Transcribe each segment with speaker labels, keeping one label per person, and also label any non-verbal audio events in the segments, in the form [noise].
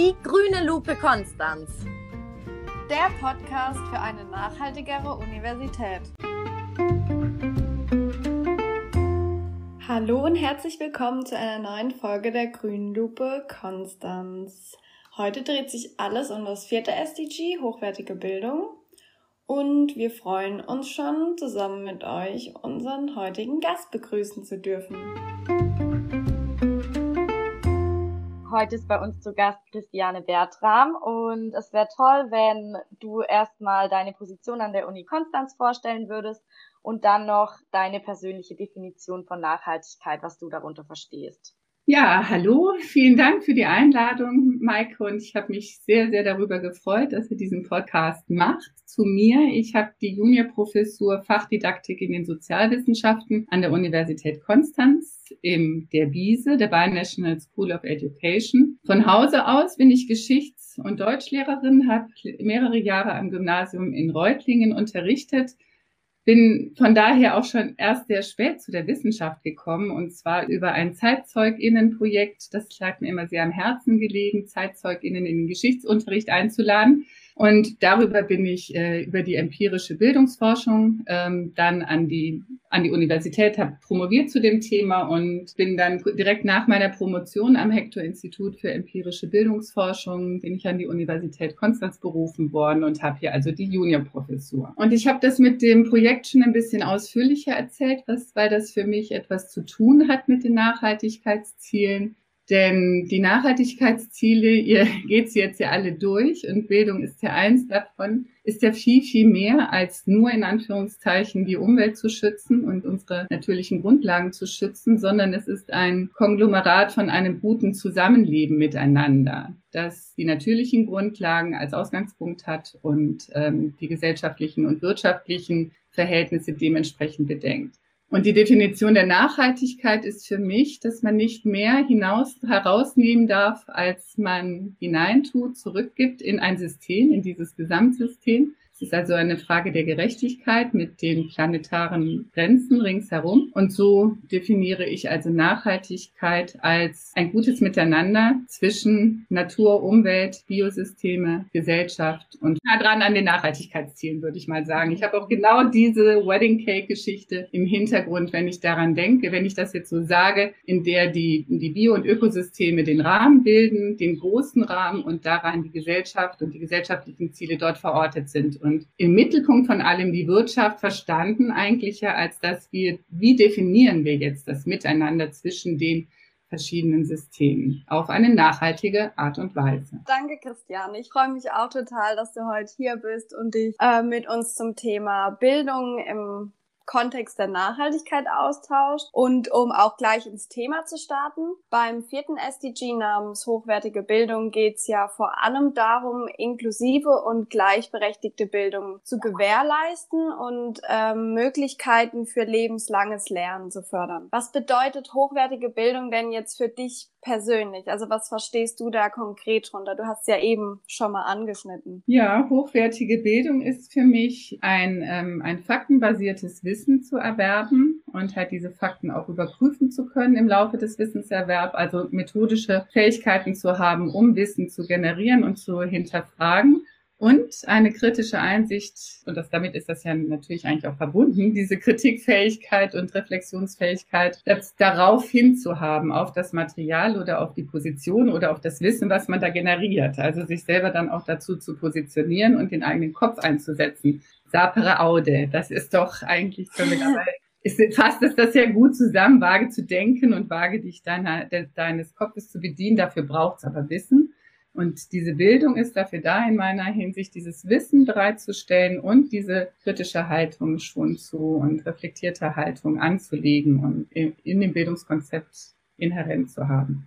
Speaker 1: Die grüne Lupe Konstanz.
Speaker 2: Der Podcast für eine nachhaltigere Universität. Hallo und herzlich willkommen zu einer neuen Folge der grünen Lupe Konstanz. Heute dreht sich alles um das vierte SDG, hochwertige Bildung. Und wir freuen uns schon, zusammen mit euch unseren heutigen Gast begrüßen zu dürfen.
Speaker 1: Heute ist bei uns zu Gast Christiane Bertram und es wäre toll, wenn du erstmal deine Position an der Uni Konstanz vorstellen würdest und dann noch deine persönliche Definition von Nachhaltigkeit, was du darunter verstehst.
Speaker 3: Ja, hallo, vielen Dank für die Einladung, Maike. Und ich habe mich sehr, sehr darüber gefreut, dass ihr diesen Podcast macht. Zu mir, ich habe die Juniorprofessur Fachdidaktik in den Sozialwissenschaften an der Universität Konstanz im der BISE, der Binational School of Education. Von Hause aus bin ich Geschichts- und Deutschlehrerin, habe mehrere Jahre am Gymnasium in Reutlingen unterrichtet bin von daher auch schon erst sehr spät zu der Wissenschaft gekommen und zwar über ein Zeitzeuginnenprojekt. Das lag mir immer sehr am Herzen gelegen, Zeitzeuginnen in den Geschichtsunterricht einzuladen. Und darüber bin ich äh, über die empirische Bildungsforschung ähm, dann an die, an die Universität, habe promoviert zu dem Thema und bin dann direkt nach meiner Promotion am Hector-Institut für empirische Bildungsforschung, bin ich an die Universität Konstanz berufen worden und habe hier also die Juniorprofessur. Und ich habe das mit dem Projekt schon ein bisschen ausführlicher erzählt, was, weil das für mich etwas zu tun hat mit den Nachhaltigkeitszielen. Denn die Nachhaltigkeitsziele, ihr [laughs] geht sie jetzt ja alle durch und Bildung ist ja eins davon, ist ja viel, viel mehr als nur in Anführungszeichen die Umwelt zu schützen und unsere natürlichen Grundlagen zu schützen, sondern es ist ein Konglomerat von einem guten Zusammenleben miteinander, das die natürlichen Grundlagen als Ausgangspunkt hat und ähm, die gesellschaftlichen und wirtschaftlichen Verhältnisse dementsprechend bedenkt. Und die Definition der Nachhaltigkeit ist für mich, dass man nicht mehr hinaus herausnehmen darf, als man hineintut, zurückgibt in ein System, in dieses Gesamtsystem. Es ist also eine Frage der Gerechtigkeit mit den planetaren Grenzen ringsherum. Und so definiere ich also Nachhaltigkeit als ein gutes Miteinander zwischen Natur, Umwelt, Biosysteme, Gesellschaft und nah dran an den Nachhaltigkeitszielen, würde ich mal sagen. Ich habe auch genau diese Wedding Cake Geschichte im Hintergrund, wenn ich daran denke, wenn ich das jetzt so sage, in der die, die Bio- und Ökosysteme den Rahmen bilden, den großen Rahmen und daran die Gesellschaft und die gesellschaftlichen Ziele dort verortet sind. Und und im Mittelpunkt von allem die Wirtschaft verstanden eigentlich ja als dass wir, wie definieren wir jetzt das Miteinander zwischen den verschiedenen Systemen auf eine nachhaltige Art und Weise.
Speaker 2: Danke, Christiane. Ich freue mich auch total, dass du heute hier bist und dich äh, mit uns zum Thema Bildung im Kontext der Nachhaltigkeit austauscht. Und um auch gleich ins Thema zu starten, beim vierten SDG namens hochwertige Bildung geht es ja vor allem darum, inklusive und gleichberechtigte Bildung zu gewährleisten und ähm, Möglichkeiten für lebenslanges Lernen zu fördern. Was bedeutet hochwertige Bildung denn jetzt für dich persönlich? Also was verstehst du da konkret drunter? Du hast ja eben schon mal angeschnitten.
Speaker 3: Ja, hochwertige Bildung ist für mich ein, ähm, ein faktenbasiertes Wissen zu erwerben und halt diese Fakten auch überprüfen zu können im Laufe des Wissenserwerbs, also methodische Fähigkeiten zu haben, um Wissen zu generieren und zu hinterfragen und eine kritische Einsicht, und das, damit ist das ja natürlich eigentlich auch verbunden, diese Kritikfähigkeit und Reflexionsfähigkeit das, darauf hinzuhaben, auf das Material oder auf die Position oder auf das Wissen, was man da generiert. Also sich selber dann auch dazu zu positionieren und den eigenen Kopf einzusetzen. Sapere aude, das ist doch eigentlich für mich aber ist, fasst es das ja gut zusammen, vage zu denken und vage dich deiner, deines Kopfes zu bedienen. Dafür braucht es aber Wissen. Und diese Bildung ist dafür da, in meiner Hinsicht dieses Wissen bereitzustellen und diese kritische Haltung schon zu und reflektierte Haltung anzulegen und in, dem Bildungskonzept inhärent zu haben.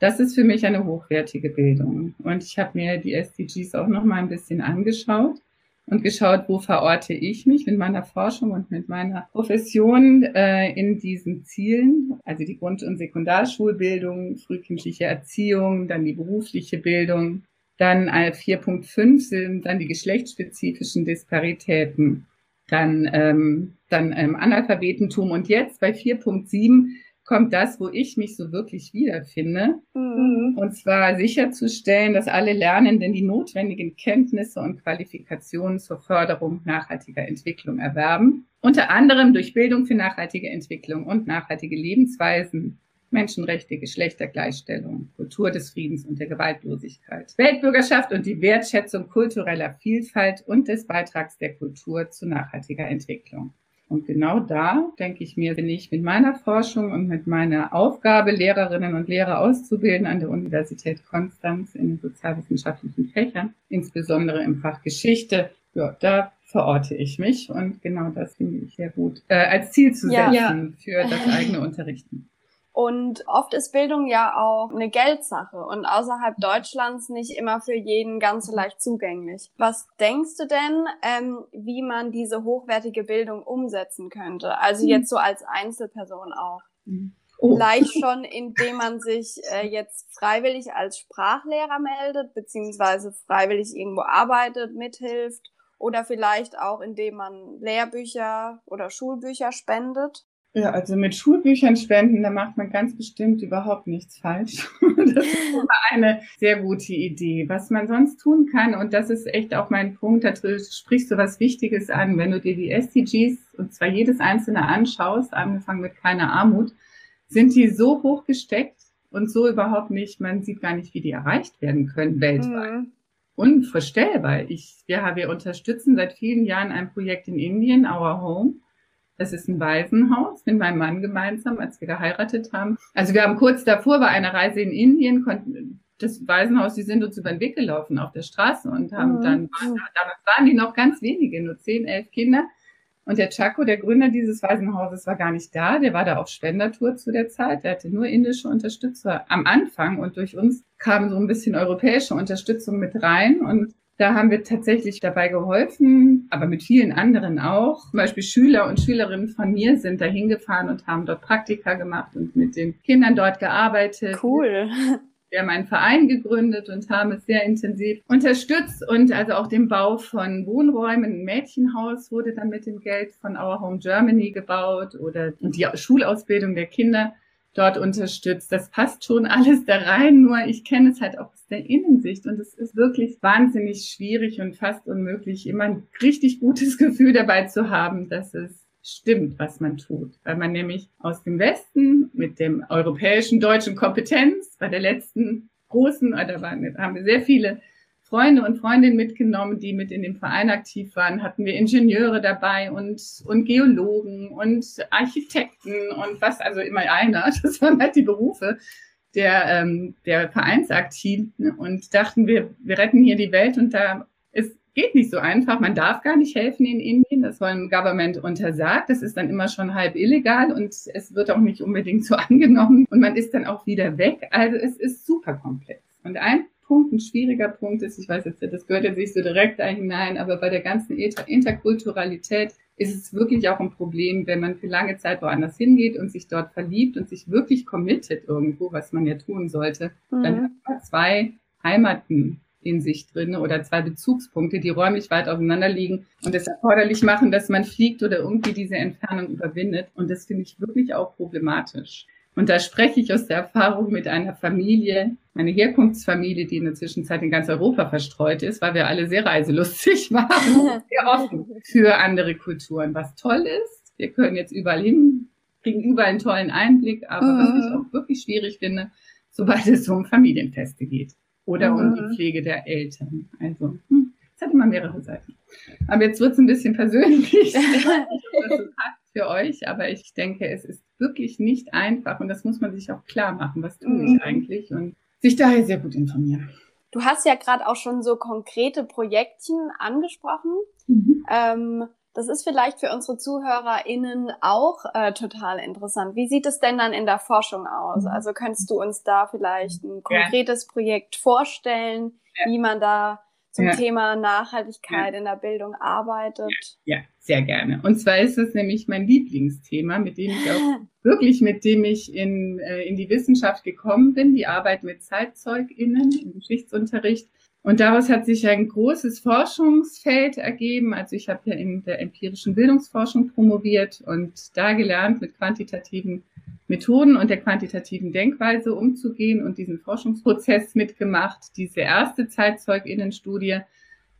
Speaker 3: Das ist für mich eine hochwertige Bildung. Und ich habe mir die SDGs auch noch mal ein bisschen angeschaut und geschaut, wo verorte ich mich mit meiner Forschung und mit meiner Profession äh, in diesen Zielen. Also die Grund- und Sekundarschulbildung, frühkindliche Erziehung, dann die berufliche Bildung. Dann 4.5 sind dann die geschlechtsspezifischen Disparitäten. Dann, ähm, dann ähm, Analphabetentum. Und jetzt bei 4.7 kommt das, wo ich mich so wirklich wiederfinde. Mhm. Und zwar sicherzustellen, dass alle Lernenden die notwendigen Kenntnisse und Qualifikationen zur Förderung nachhaltiger Entwicklung erwerben. Unter anderem durch Bildung für nachhaltige Entwicklung und nachhaltige Lebensweisen, Menschenrechte, Geschlechtergleichstellung, Kultur des Friedens und der Gewaltlosigkeit, Weltbürgerschaft und die Wertschätzung kultureller Vielfalt und des Beitrags der Kultur zu nachhaltiger Entwicklung. Und genau da, denke ich mir, bin ich mit meiner Forschung und mit meiner Aufgabe, Lehrerinnen und Lehrer auszubilden an der Universität Konstanz in den sozialwissenschaftlichen Fächern, insbesondere im Fach Geschichte, ja, da verorte ich mich und genau das finde ich sehr gut, äh, als Ziel zu setzen ja. für das eigene Unterrichten.
Speaker 2: Und oft ist Bildung ja auch eine Geldsache und außerhalb Deutschlands nicht immer für jeden ganz so leicht zugänglich. Was denkst du denn, ähm, wie man diese hochwertige Bildung umsetzen könnte? Also mhm. jetzt so als Einzelperson auch. Mhm. Oh. Vielleicht schon, indem man sich äh, jetzt freiwillig als Sprachlehrer meldet, beziehungsweise freiwillig irgendwo arbeitet, mithilft oder vielleicht auch, indem man Lehrbücher oder Schulbücher spendet.
Speaker 3: Ja, also mit Schulbüchern spenden, da macht man ganz bestimmt überhaupt nichts falsch. [laughs] Das ist eine sehr gute Idee. Was man sonst tun kann, und das ist echt auch mein Punkt, da sprichst du was Wichtiges an, wenn du dir die SDGs, und zwar jedes einzelne anschaust, angefangen mit keiner Armut, sind die so hoch gesteckt und so überhaupt nicht, man sieht gar nicht, wie die erreicht werden können weltweit. Mhm. Unvorstellbar. Ich, ja, wir unterstützen seit vielen Jahren ein Projekt in Indien, Our Home das ist ein Waisenhaus mit meinem Mann gemeinsam, als wir geheiratet haben. Also wir haben kurz davor bei einer Reise in Indien, konnten, das Waisenhaus, die sind uns über den Weg gelaufen auf der Straße und haben mhm. dann, damals waren die noch ganz wenige, nur zehn, elf Kinder. Und der Chaco, der Gründer dieses Waisenhauses, war gar nicht da. Der war da auf Spendertour zu der Zeit. Der hatte nur indische Unterstützer am Anfang und durch uns kam so ein bisschen europäische Unterstützung mit rein. Und da haben wir tatsächlich dabei geholfen, aber mit vielen anderen auch. Zum Beispiel Schüler und Schülerinnen von mir sind da hingefahren und haben dort Praktika gemacht und mit den Kindern dort gearbeitet.
Speaker 2: Cool.
Speaker 3: Wir haben einen Verein gegründet und haben es sehr intensiv unterstützt und also auch den Bau von Wohnräumen. Ein Mädchenhaus wurde dann mit dem Geld von Our Home Germany gebaut oder die Schulausbildung der Kinder dort unterstützt. Das passt schon alles da rein, nur ich kenne es halt auch aus der Innensicht und es ist wirklich wahnsinnig schwierig und fast unmöglich, immer ein richtig gutes [laughs] Gefühl dabei zu haben, dass es stimmt, was man tut. Weil man nämlich aus dem Westen mit dem europäischen deutschen Kompetenz bei der letzten großen, da haben wir sehr viele Freunde und Freundinnen mitgenommen, die mit in dem Verein aktiv waren. Hatten wir Ingenieure dabei und, und Geologen und Architekten und was, also immer einer. [laughs] Das waren halt die Berufe der, ähm, der Vereinsaktiven und dachten wir, wir retten hier die Welt und da es geht nicht so einfach. Man darf gar nicht helfen in Indien. Das war im Government untersagt. Das ist dann immer schon halb illegal und es wird auch nicht unbedingt so [laughs] angenommen und man ist dann auch wieder weg. Also es ist super komplex. Und ein Punkt, ein schwieriger Punkt ist, ich weiß jetzt, das gehört jetzt nicht so direkt da hinein, aber bei der ganzen Interkulturalität ist es wirklich auch ein Problem, wenn man für lange Zeit woanders hingeht und sich dort verliebt und sich wirklich committet irgendwo, was man ja tun sollte, mhm. dann hat man zwei Heimaten in sich drin oder zwei Bezugspunkte, die räumlich weit auseinander liegen und es erforderlich machen, dass man fliegt oder irgendwie diese Entfernung überwindet. Und das finde ich wirklich auch problematisch. Und da spreche ich aus der Erfahrung mit einer Familie, meine Herkunftsfamilie, die in der Zwischenzeit in ganz Europa verstreut ist, weil wir alle sehr reiselustig [laughs] waren, sehr offen für andere Kulturen, was toll ist. Wir können jetzt überall hin, kriegen überall einen tollen Einblick, aber mhm. was ich auch wirklich schwierig finde, sobald es um Familienfeste geht oder mhm. um die Pflege der Eltern. Also, hm, es hat immer mehrere Seiten. Aber jetzt wird es ein bisschen persönlich. [laughs] für euch, aber ich denke, es ist wirklich nicht einfach und das muss man sich auch klar machen. Was tue mhm. ich eigentlich? Und sich daher sehr gut informieren.
Speaker 2: Du hast ja gerade auch schon so konkrete Projektchen angesprochen. Mhm. Ähm, das ist vielleicht für unsere ZuhörerInnen auch äh, total interessant. Wie sieht es denn dann in der Forschung aus? Mhm. Also könntest du uns da vielleicht ein konkretes ja. Projekt vorstellen, ja. wie man da zum ja. Thema Nachhaltigkeit ja. in der Bildung arbeitet.
Speaker 3: Ja, sehr gerne. Und zwar ist es nämlich mein Lieblingsthema, mit dem ich auch [laughs] wirklich, mit dem ich in, äh, in die Wissenschaft gekommen bin, die Arbeit mit ZeitzeugInnen im Geschichtsunterricht. Und daraus hat sich ein großes Forschungsfeld ergeben. Also ich habe ja in der empirischen Bildungsforschung promoviert und da gelernt mit quantitativen Methoden und der quantitativen Denkweise umzugehen und diesen Forschungsprozess mitgemacht. Diese erste Zeitzeuginnenstudie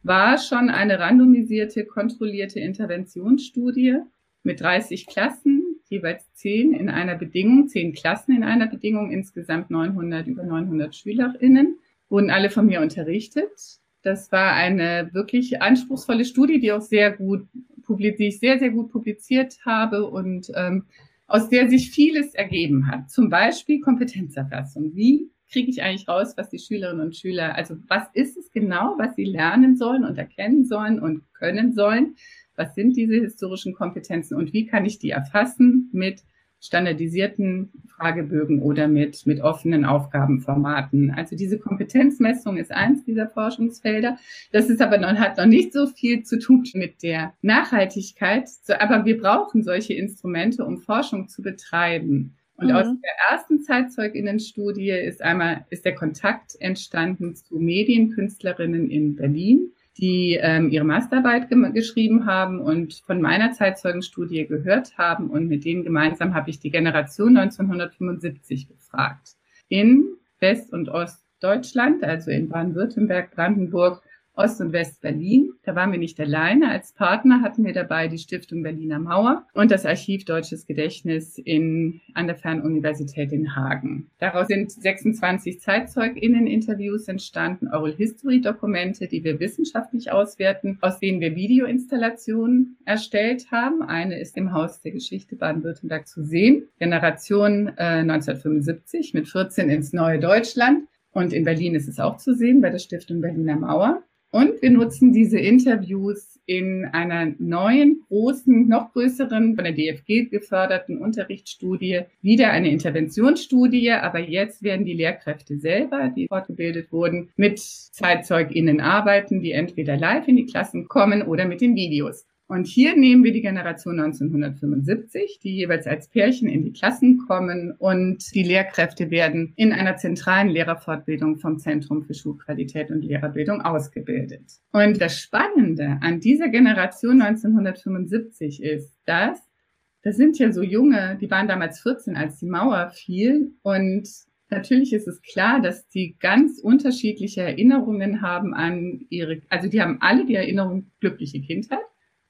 Speaker 3: war schon eine randomisierte, kontrollierte Interventionsstudie mit 30 Klassen, jeweils 10 in einer Bedingung, 10 Klassen in einer Bedingung, insgesamt 900, über 900 SchülerInnen, wurden alle von mir unterrichtet. Das war eine wirklich anspruchsvolle Studie, die auch sehr gut, die ich sehr, sehr gut publiziert habe und ähm, aus der sich vieles ergeben hat. Zum Beispiel Kompetenzerfassung. Wie kriege ich eigentlich raus, was die Schülerinnen und Schüler, also was ist es genau, was sie lernen sollen und erkennen sollen und können sollen? Was sind diese historischen Kompetenzen und wie kann ich die erfassen mit standardisierten Fragebögen oder mit, mit offenen Aufgabenformaten. Also diese Kompetenzmessung ist eins dieser Forschungsfelder. Das ist aber noch, hat noch nicht so viel zu tun mit der Nachhaltigkeit. aber wir brauchen solche Instrumente, um Forschung zu betreiben. Und mhm. aus der ersten Zeitzeuginnenstudie ist einmal, ist der Kontakt entstanden zu Medienkünstlerinnen in Berlin die ähm, ihre Masterarbeit ge geschrieben haben und von meiner Zeitzeugenstudie gehört haben. Und mit denen gemeinsam habe ich die Generation 1975 befragt. In West- und Ostdeutschland, also in Baden-Württemberg, Brandenburg Ost- und West-Berlin. Da waren wir nicht alleine. Als Partner hatten wir dabei die Stiftung Berliner Mauer und das Archiv Deutsches Gedächtnis in, an der Fernuniversität in Hagen. Daraus sind 26 ZeitzeugInnen-Interviews entstanden, Oral History-Dokumente, die wir wissenschaftlich auswerten, aus denen wir Videoinstallationen erstellt haben. Eine ist im Haus der Geschichte Baden-Württemberg zu sehen. Generation äh, 1975 mit 14 ins neue Deutschland. Und in Berlin ist es auch zu sehen bei der Stiftung Berliner Mauer. Und wir nutzen diese Interviews in einer neuen, großen, noch größeren, von der DFG geförderten Unterrichtsstudie, wieder eine Interventionsstudie, aber jetzt werden die Lehrkräfte selber, die fortgebildet wurden, mit ZeitzeugInnen arbeiten, die entweder live in die Klassen kommen oder mit den Videos. Und hier nehmen wir die Generation 1975, die jeweils als Pärchen in die Klassen kommen und die Lehrkräfte werden in einer zentralen Lehrerfortbildung vom Zentrum für Schulqualität und Lehrerbildung ausgebildet. Und das Spannende an dieser Generation 1975 ist, dass das sind ja so junge, die waren damals 14, als die Mauer fiel und Natürlich ist es klar, dass die ganz unterschiedliche Erinnerungen haben an ihre, also die haben alle die Erinnerung glückliche Kindheit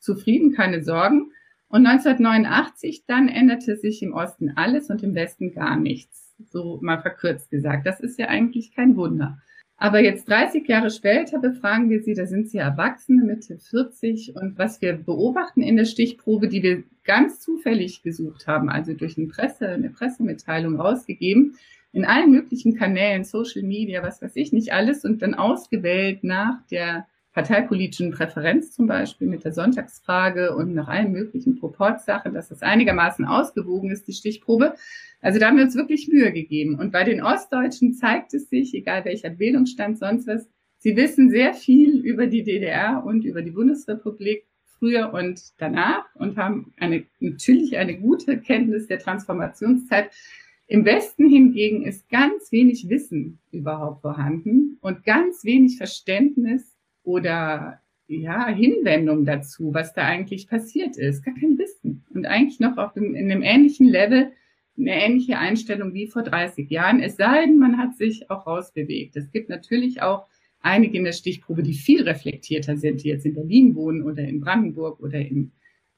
Speaker 3: zufrieden, keine Sorgen. Und 1989 dann änderte sich im Osten alles und im Westen gar nichts. So mal verkürzt gesagt. Das ist ja eigentlich kein Wunder. Aber jetzt 30 Jahre später befragen wir sie, da sind sie Erwachsene, Mitte 40. Und was wir beobachten in der Stichprobe, die wir ganz zufällig gesucht haben, also durch eine, Presse, eine Pressemitteilung rausgegeben, in allen möglichen Kanälen, Social Media, was weiß ich nicht alles, und dann ausgewählt nach der parteipolitischen Präferenz zum Beispiel mit der Sonntagsfrage und nach allen möglichen Proportsachen, dass das einigermaßen ausgewogen ist, die Stichprobe. Also da haben wir uns wirklich Mühe gegeben. Und bei den Ostdeutschen zeigt es sich, egal welcher Bildungsstand, sonst was, sie wissen sehr viel über die DDR und über die Bundesrepublik früher und danach und haben eine, natürlich eine gute Kenntnis der Transformationszeit. Im Westen hingegen ist ganz wenig Wissen überhaupt vorhanden und ganz wenig Verständnis oder ja, Hinwendung dazu, was da eigentlich passiert ist. Gar kein Wissen. Und eigentlich noch auf dem, in einem ähnlichen Level eine ähnliche Einstellung wie vor 30 Jahren. Es sei denn, man hat sich auch rausbewegt. Es gibt natürlich auch einige in der Stichprobe, die viel reflektierter sind, die jetzt in Berlin wohnen oder in Brandenburg oder in,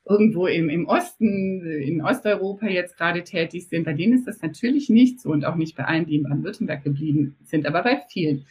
Speaker 3: irgendwo im, im Osten, in Osteuropa jetzt gerade tätig sind. Bei denen ist das natürlich nicht so und auch nicht bei allen, die in Baden-Württemberg geblieben sind, aber bei vielen.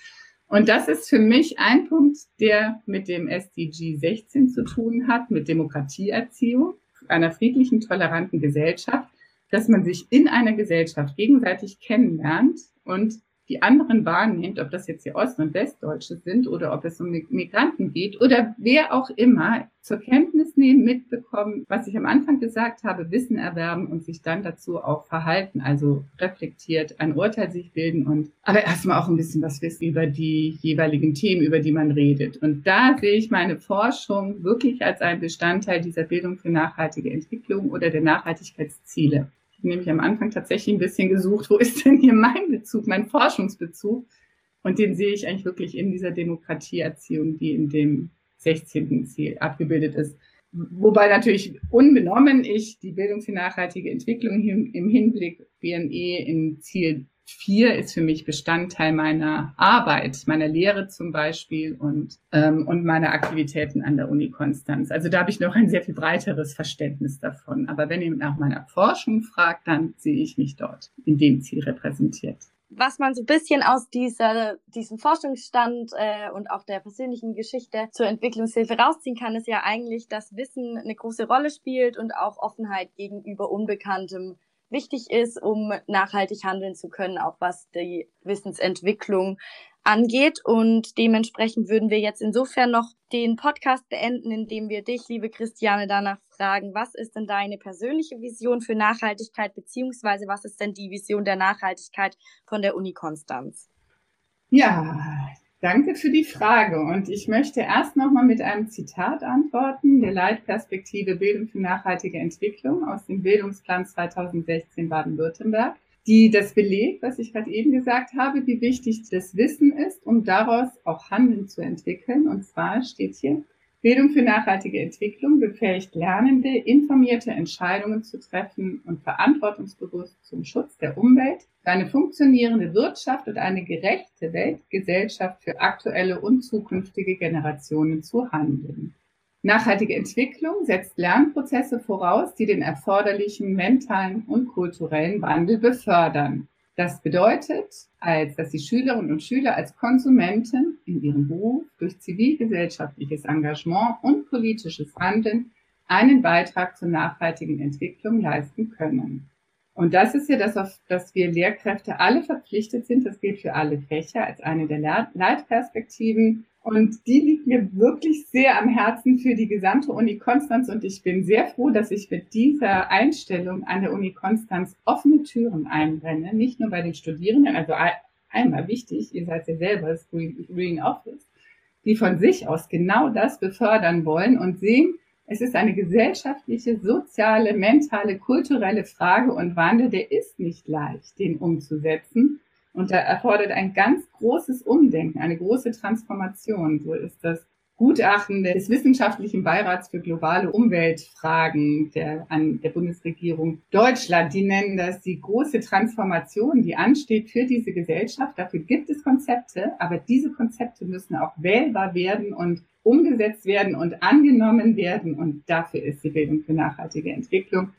Speaker 3: Und das ist für mich ein Punkt, der mit dem SDG 16 zu tun hat, mit Demokratieerziehung, einer friedlichen, toleranten Gesellschaft, dass man sich in einer Gesellschaft gegenseitig kennenlernt und die anderen wahrnimmt, ob das jetzt die Ost- und Westdeutsche sind oder ob es um Migranten geht oder wer auch immer, zur Kenntnis nehmen, mitbekommen, was ich am Anfang gesagt habe, Wissen erwerben und sich dann dazu auch verhalten, also reflektiert ein Urteil sich bilden und aber erstmal auch ein bisschen was wissen über die jeweiligen Themen, über die man redet. Und da sehe ich meine Forschung wirklich als ein Bestandteil dieser Bildung für nachhaltige Entwicklung oder der Nachhaltigkeitsziele nämlich am Anfang tatsächlich ein bisschen gesucht, wo ist denn hier mein Bezug, mein Forschungsbezug? Und den sehe ich eigentlich wirklich in dieser Demokratieerziehung, die in dem 16. Ziel abgebildet ist. wobei natürlich unbenommen ich die Bildung für nachhaltige Entwicklung im Hinblick BNE in Ziel 4 ist für mich Bestandteil meiner Arbeit, meiner Lehre zum Beispiel und, ähm, und meiner Aktivitäten an der Uni Konstanz. Also da habe ich noch ein sehr viel breiteres Verständnis davon. Aber wenn ihr nach meiner Forschung fragt, dann sehe ich mich dort in dem Ziel repräsentiert
Speaker 1: was man so ein bisschen aus dieser, diesem Forschungsstand äh, und auch der persönlichen Geschichte zur Entwicklungshilfe rausziehen kann, ist ja eigentlich, dass Wissen eine große Rolle spielt und auch Offenheit gegenüber Unbekanntem wichtig ist, um nachhaltig handeln zu können, auch was die Wissensentwicklung angeht. Und dementsprechend würden wir jetzt insofern noch den Podcast beenden, indem wir dich, liebe Christiane, danach fragen, was ist denn deine persönliche Vision für Nachhaltigkeit, beziehungsweise was ist denn die Vision der Nachhaltigkeit von der Uni Konstanz?
Speaker 3: Ja, danke für die Frage. Und ich möchte erst nochmal mit einem Zitat antworten, der Leitperspektive Bildung für nachhaltige Entwicklung aus dem Bildungsplan 2016 Baden-Württemberg die das belegt, was ich gerade eben gesagt habe, wie wichtig das Wissen ist, um daraus auch Handeln zu entwickeln. Und zwar steht hier, Bildung für nachhaltige Entwicklung befähigt Lernende, informierte Entscheidungen zu treffen und verantwortungsbewusst zum Schutz der Umwelt, für eine funktionierende Wirtschaft und eine gerechte Weltgesellschaft für aktuelle und zukünftige Generationen zu handeln. Nachhaltige Entwicklung setzt Lernprozesse voraus, die den erforderlichen mentalen und kulturellen Wandel befördern. Das bedeutet, als dass die Schülerinnen und Schüler als Konsumenten in ihrem Beruf durch zivilgesellschaftliches Engagement und politisches Handeln einen Beitrag zur nachhaltigen Entwicklung leisten können. Und das ist ja das, auf das wir Lehrkräfte alle verpflichtet sind. Das gilt für alle Fächer als eine der Leitperspektiven und die liegt mir wirklich sehr am Herzen für die gesamte Uni Konstanz. Und ich bin sehr froh, dass ich mit dieser Einstellung an der Uni Konstanz offene Türen einrenne. Nicht nur bei den Studierenden, also einmal wichtig, ihr seid ja selber das Green Office, die von sich aus genau das befördern wollen und sehen, es ist eine gesellschaftliche, soziale, mentale, kulturelle Frage und Wandel, der ist nicht leicht, den umzusetzen. Und da erfordert ein ganz großes Umdenken, eine große Transformation. So ist das Gutachten des Wissenschaftlichen Beirats für globale Umweltfragen der, an der Bundesregierung Deutschland. Die nennen das die große Transformation, die ansteht für diese Gesellschaft. Dafür gibt es Konzepte, aber diese Konzepte müssen auch wählbar werden und umgesetzt werden und angenommen werden. Und dafür ist die Bildung für nachhaltige Entwicklung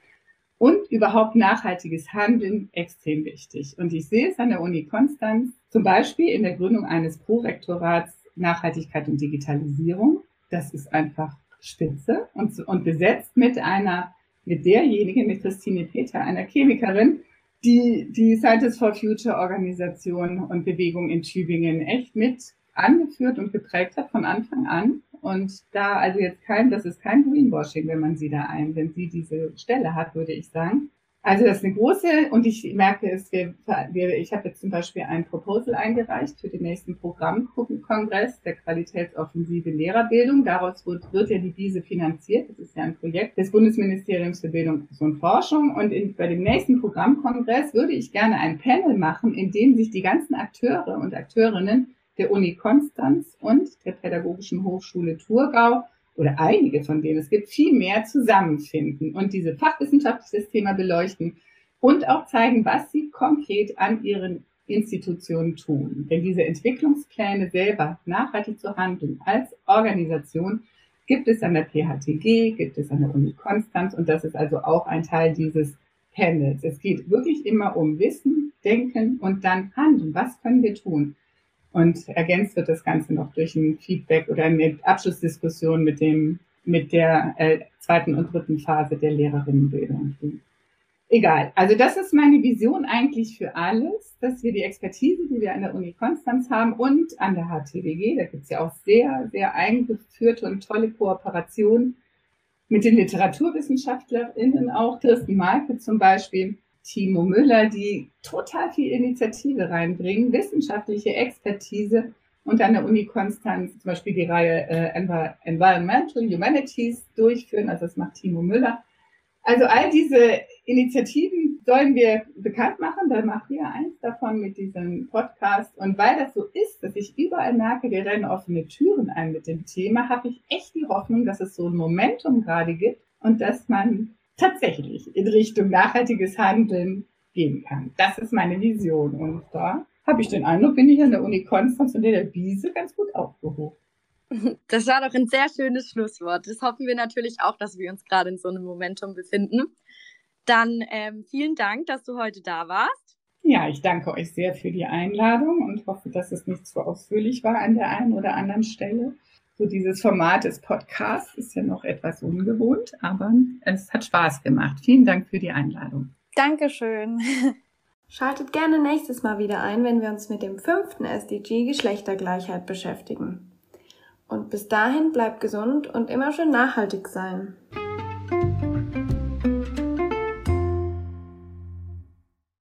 Speaker 3: und überhaupt nachhaltiges Handeln extrem wichtig. Und ich sehe es an der Uni Konstanz, zum Beispiel in der Gründung eines Prorektorats Nachhaltigkeit und Digitalisierung. Das ist einfach spitze und, und besetzt mit einer, mit derjenigen, mit Christine Peter, einer Chemikerin, die die Scientists for Future Organisation und Bewegung in Tübingen echt mit angeführt und geprägt hat von Anfang an. Und da, also jetzt kein, das ist kein Greenwashing, wenn man sie da ein, wenn sie diese Stelle hat, würde ich sagen. Also das ist eine große, und ich merke es, wir, wir, ich habe jetzt zum Beispiel ein Proposal eingereicht für den nächsten Programmkongress der Qualitätsoffensive Lehrerbildung. Daraus wird, wird ja die Wiese finanziert. Das ist ja ein Projekt des Bundesministeriums für Bildung und Forschung. Und in, bei dem nächsten Programmkongress würde ich gerne ein Panel machen, in dem sich die ganzen Akteure und Akteurinnen der Uni Konstanz und der Pädagogischen Hochschule Thurgau oder einige von denen, es gibt viel mehr zusammenfinden und diese fachwissenschaftliches Thema beleuchten und auch zeigen, was sie konkret an ihren Institutionen tun. Denn diese Entwicklungspläne selber nachhaltig zu handeln als Organisation gibt es an der PHTG, gibt es an der Uni Konstanz und das ist also auch ein Teil dieses Panels. Es geht wirklich immer um Wissen, Denken und dann Handeln. Was können wir tun? Und ergänzt wird das Ganze noch durch ein Feedback oder eine Abschlussdiskussion mit dem, mit der äh, zweiten und dritten Phase der Lehrerinnenbildung. Egal. Also das ist meine Vision eigentlich für alles, dass wir die Expertise, die wir an der Uni Konstanz haben und an der HTWG, da gibt es ja auch sehr, sehr eingeführte und tolle Kooperationen mit den LiteraturwissenschaftlerInnen auch, Kirsten Malke zum Beispiel, Timo Müller, die total viel Initiative reinbringen, wissenschaftliche Expertise und an der Uni Konstanz zum Beispiel die Reihe äh, Environmental Humanities durchführen. Also das macht Timo Müller. Also all diese Initiativen sollen wir bekannt machen, dann machen wir eins davon mit diesem Podcast. Und weil das so ist, dass ich überall merke, wir rennen offene Türen ein mit dem Thema, habe ich echt die Hoffnung, dass es so ein Momentum gerade gibt und dass man tatsächlich in Richtung nachhaltiges Handeln gehen kann. Das ist meine Vision. Und da habe ich den Eindruck, bin ich an der Uni Konstanz und der Wiese ganz gut aufgehoben.
Speaker 2: Das war doch ein sehr schönes Schlusswort. Das hoffen wir natürlich auch, dass wir uns gerade in so einem Momentum befinden. Dann ähm, vielen Dank, dass du heute da warst.
Speaker 3: Ja, ich danke euch sehr für die Einladung und hoffe, dass es nicht zu ausführlich war an der einen oder anderen Stelle. So dieses Format des Podcasts ist ja noch etwas ungewohnt, aber es hat Spaß gemacht. Vielen Dank für die Einladung.
Speaker 2: Dankeschön. [laughs] Schaltet gerne nächstes Mal wieder ein, wenn wir uns mit dem fünften SDG Geschlechtergleichheit beschäftigen. Und bis dahin bleibt gesund und immer schön nachhaltig sein.